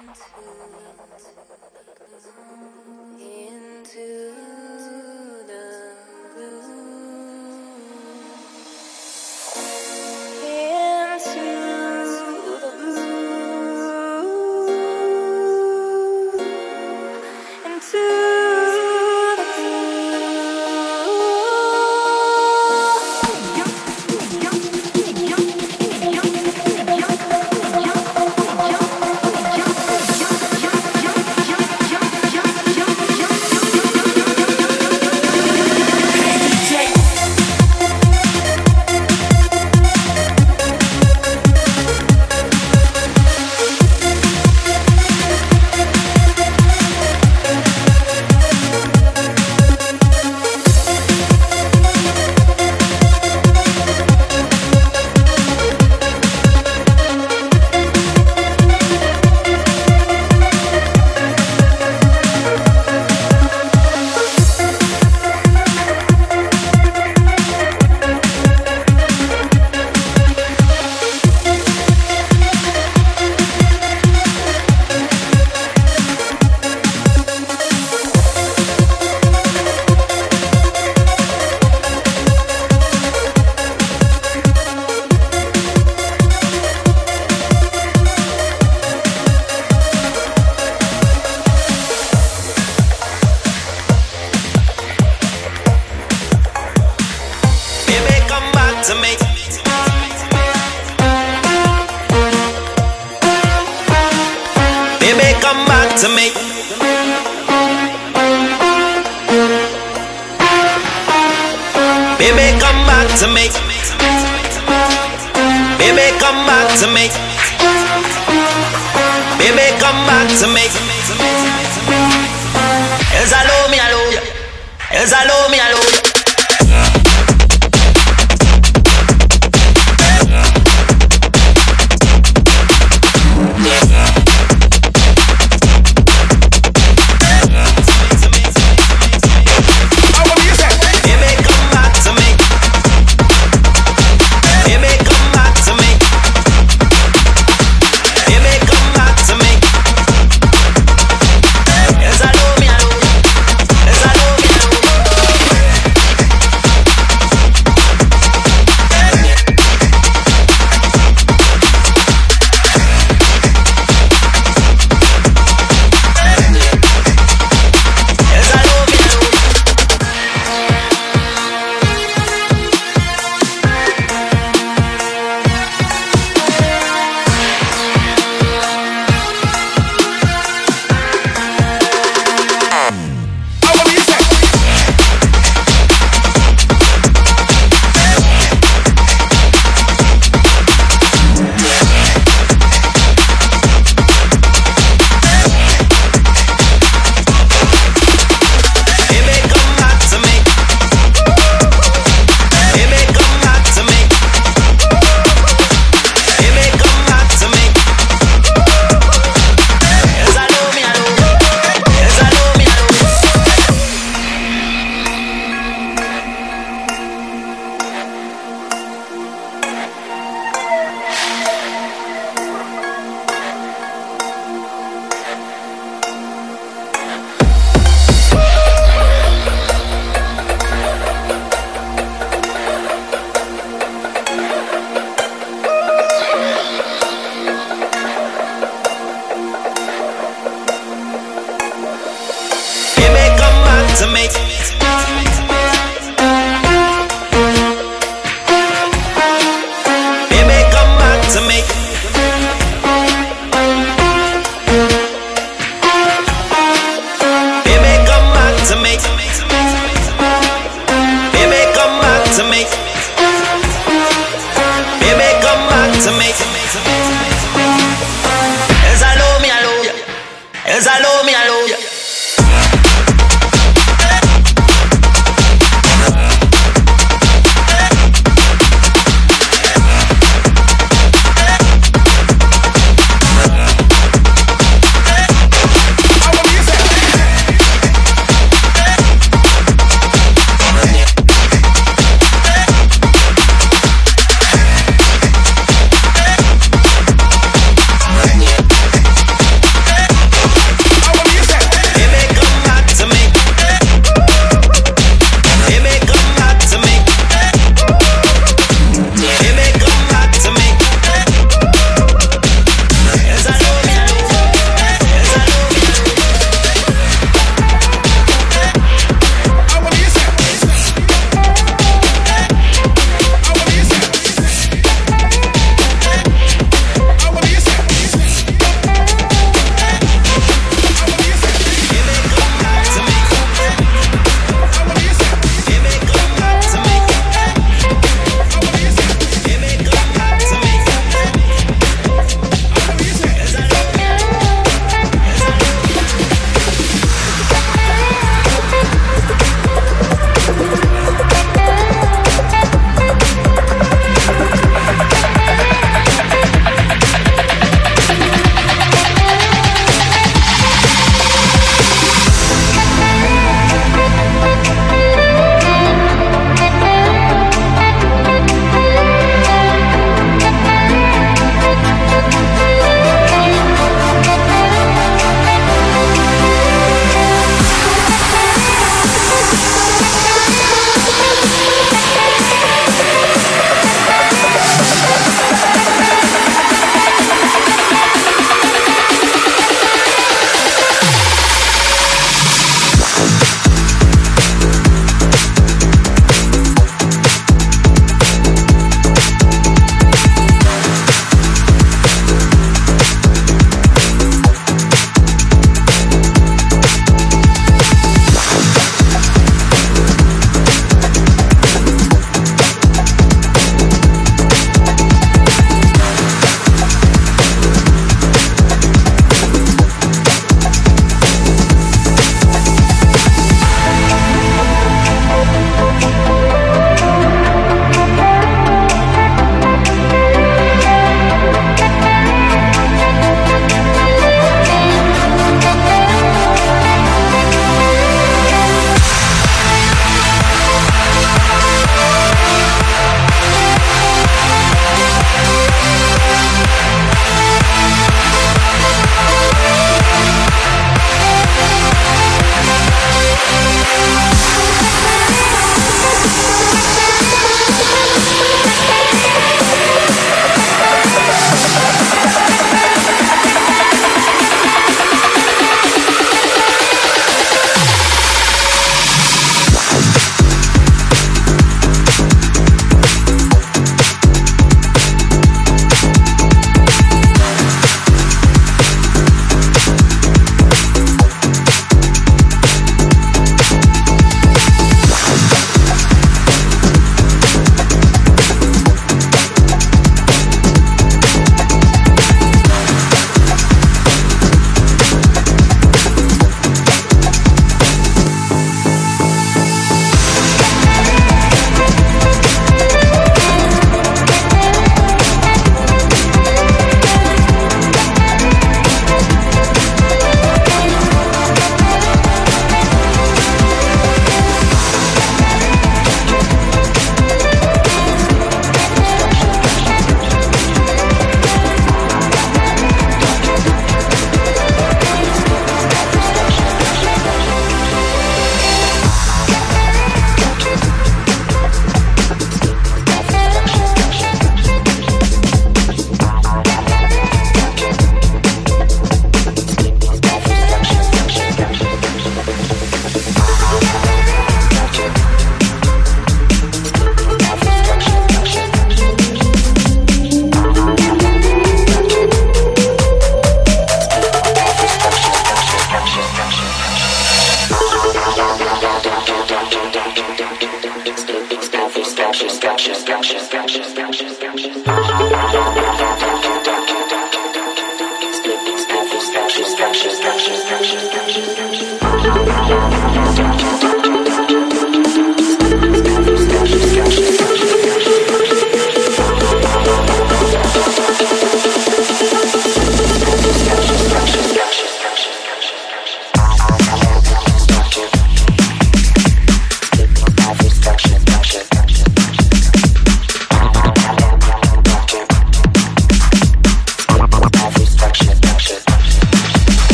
into into I love me, allow you.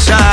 shine.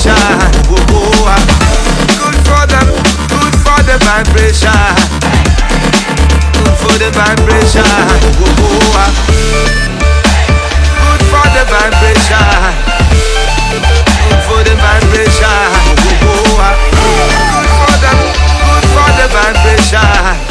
vibration. Whoa, whoa. Good for them, good for the vibration. Good for the vibration. Whoa, whoa. Good for the vibration. Good for the vibration. Whoa, whoa. Good for them, good for the vibration.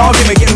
Bite. Spit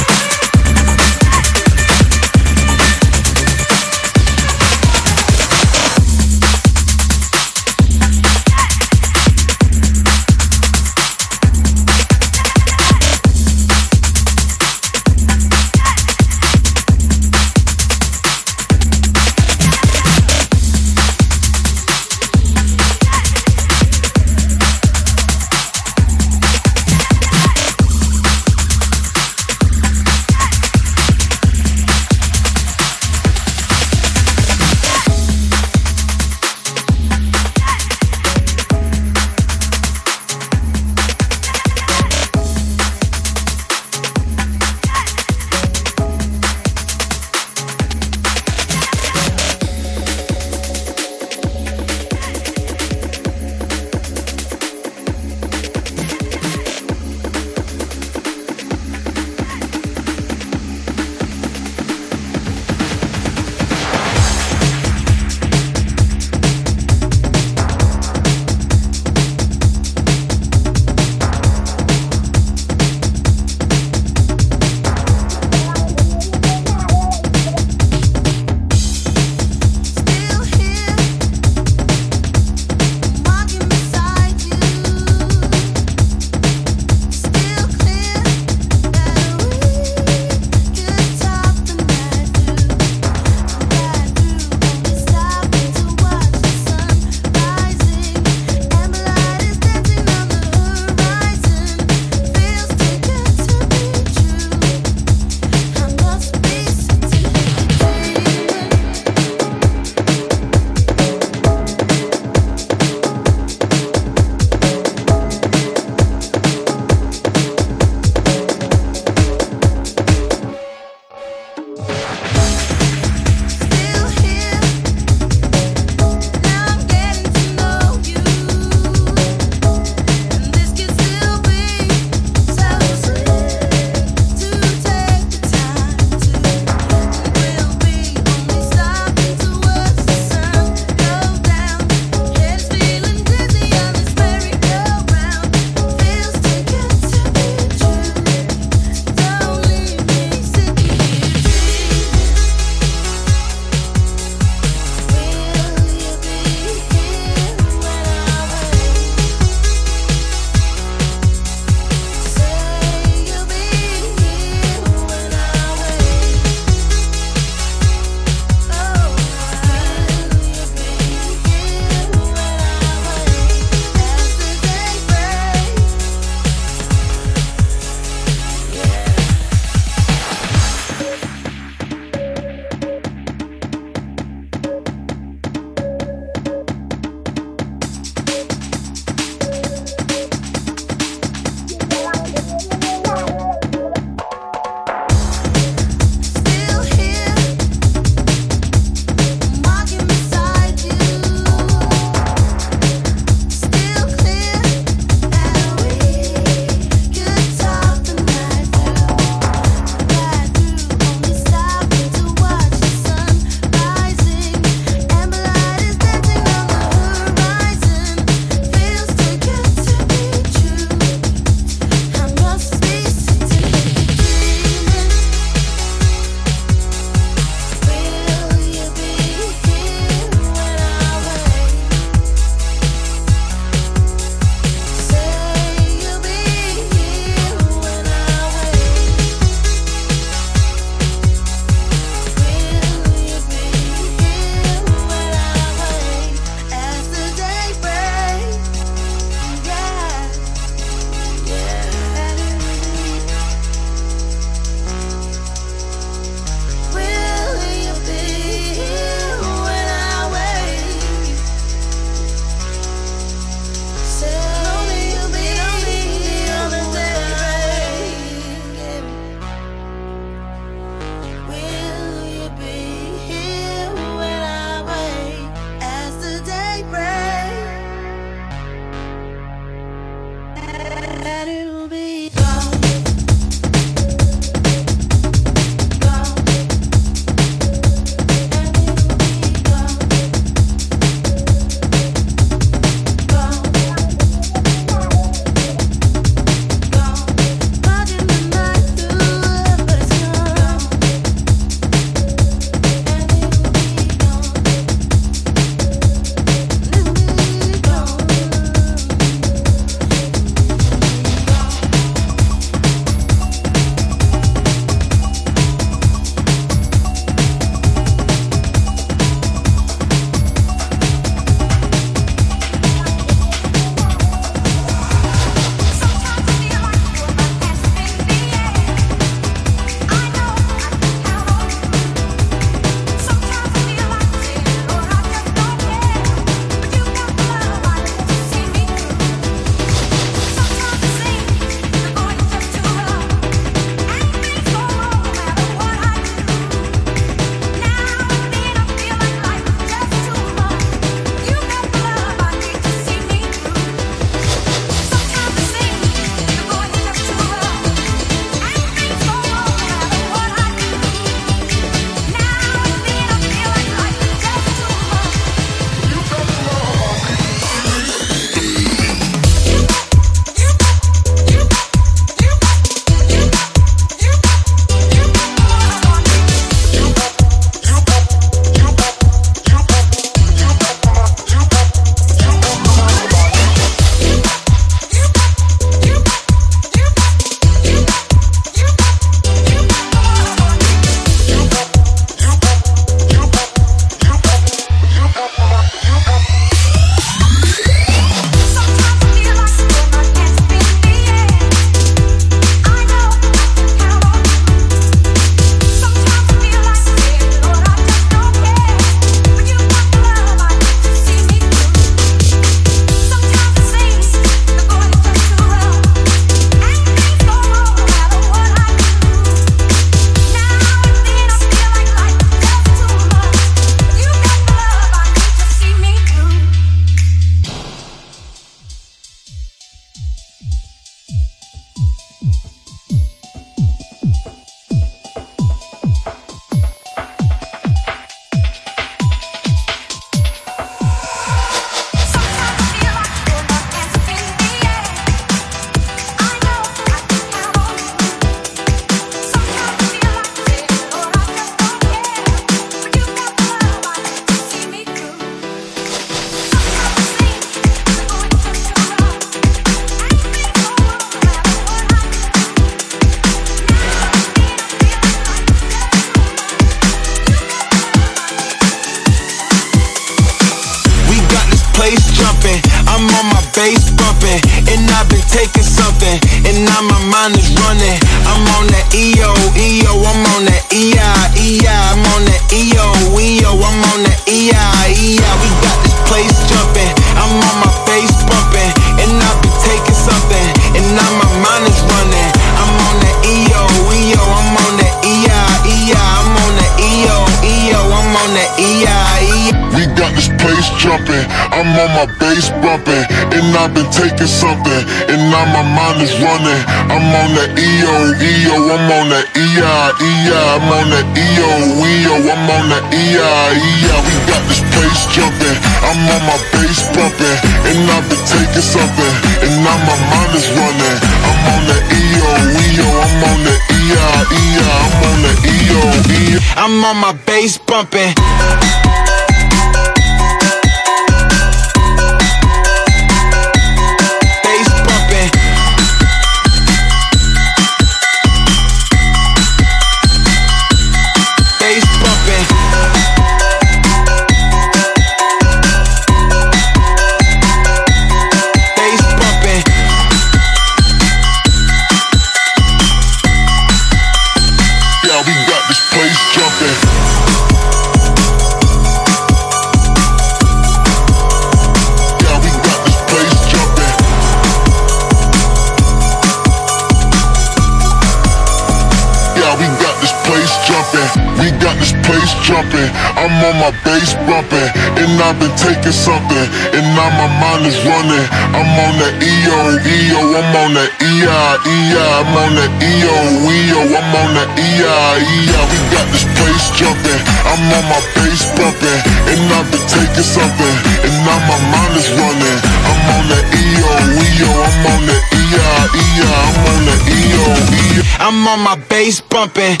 I've been taking something, and now my mind is running. I'm on the EO, EO, I'm on the EI, EI, I'm on the EO, EO, I'm on the EI, EI. We got this place jumping, I'm on my face bumping, and I've been taking something, and now my mind is running. I'm on the EO, EO, I'm on the EI, EI, I'm on the EO, EO. I'm on my bass bumping.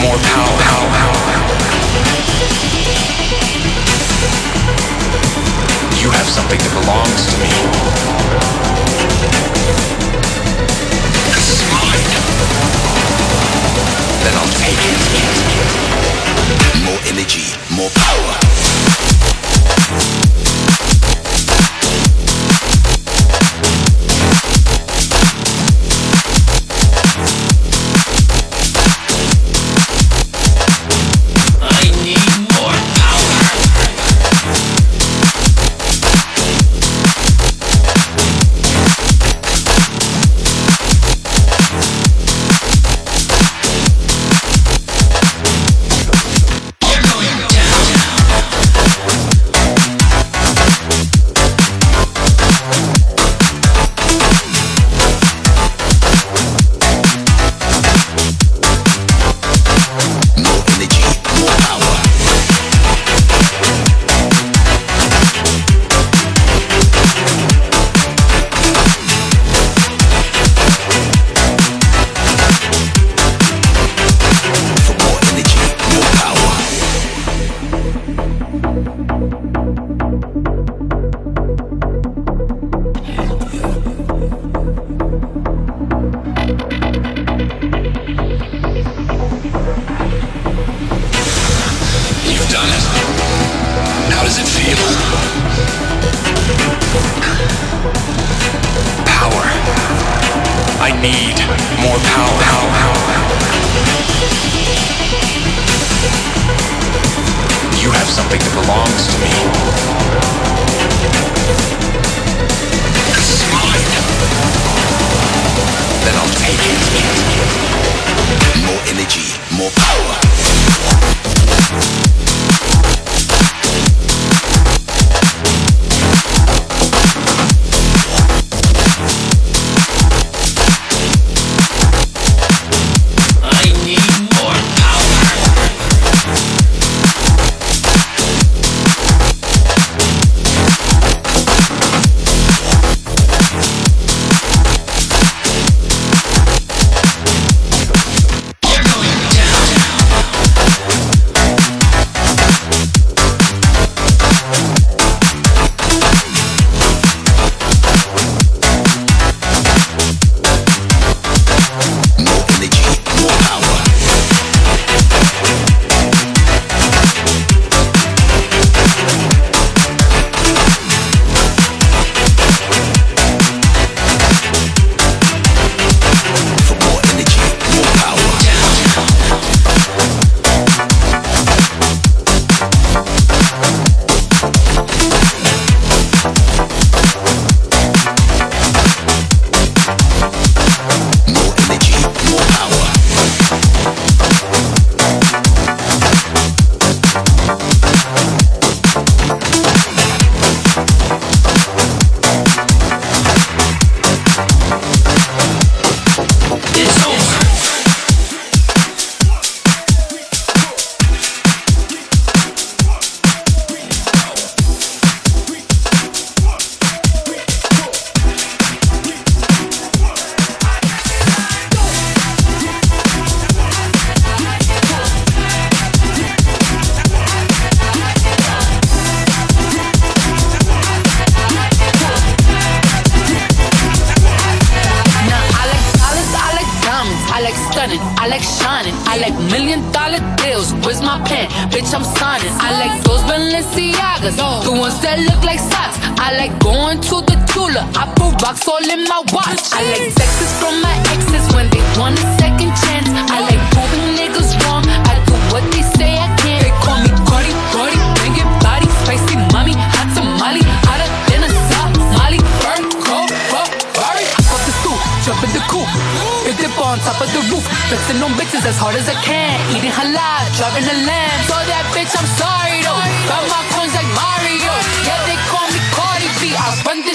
more power. You have something that belongs to me. This is mine. Then I'll take it. More energy, more power.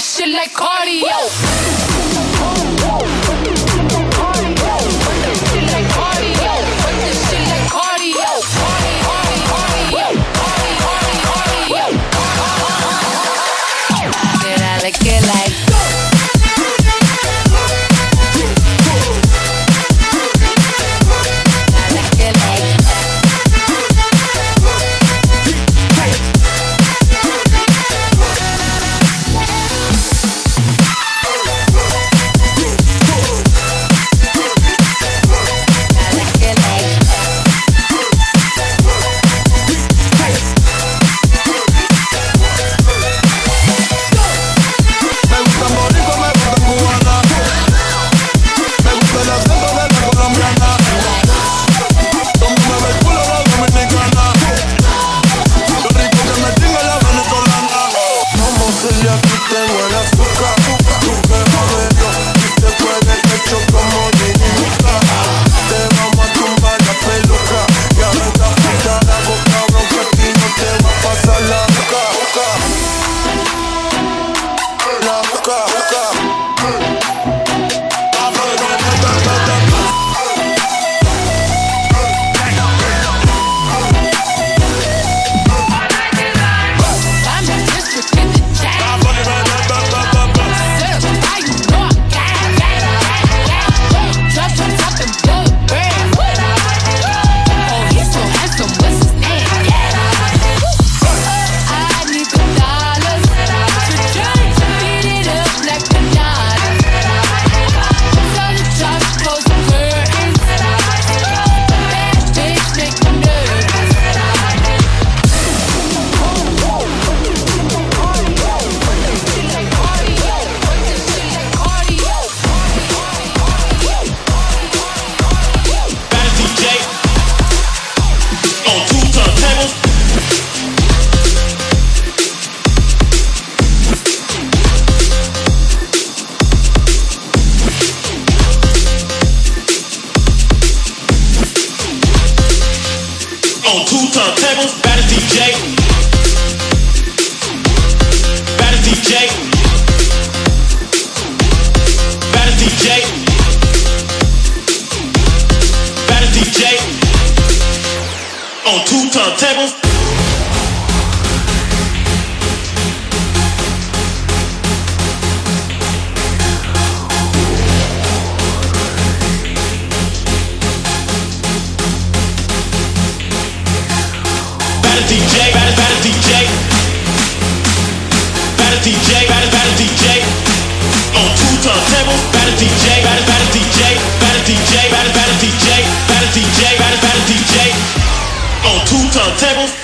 This shit like cardio. on two turntables, baddest DJ. Baddest DJ. Baddest DJ. Baddest DJ. On two turntables. to tables.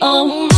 oh my.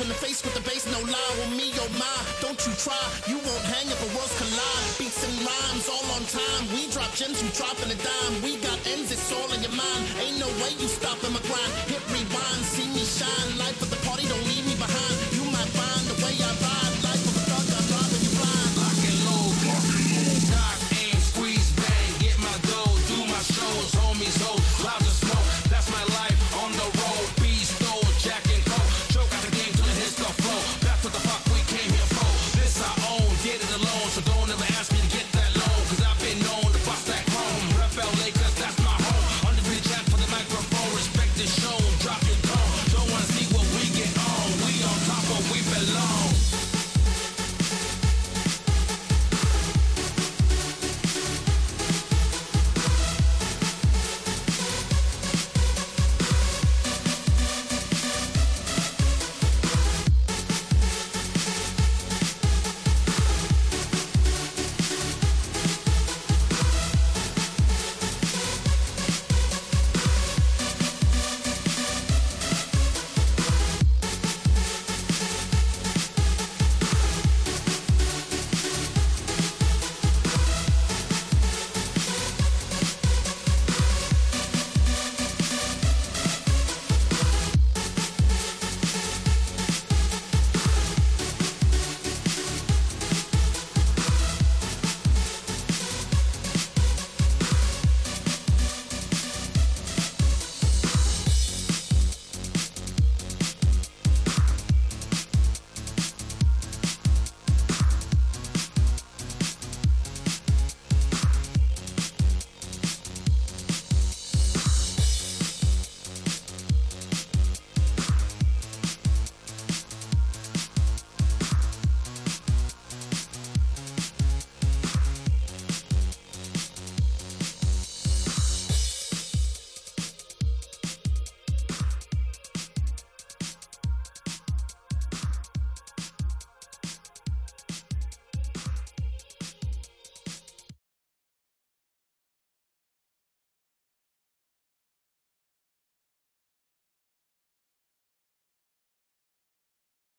In the face with the bass, no lie. On me, oh my, don't you try. You won't hang if the worlds collide. Beats and rhymes all on time. We drop gems, you dropping a dime. We got ends, it's all in your mind. Ain't no way you stopping my grind. Hit rewind,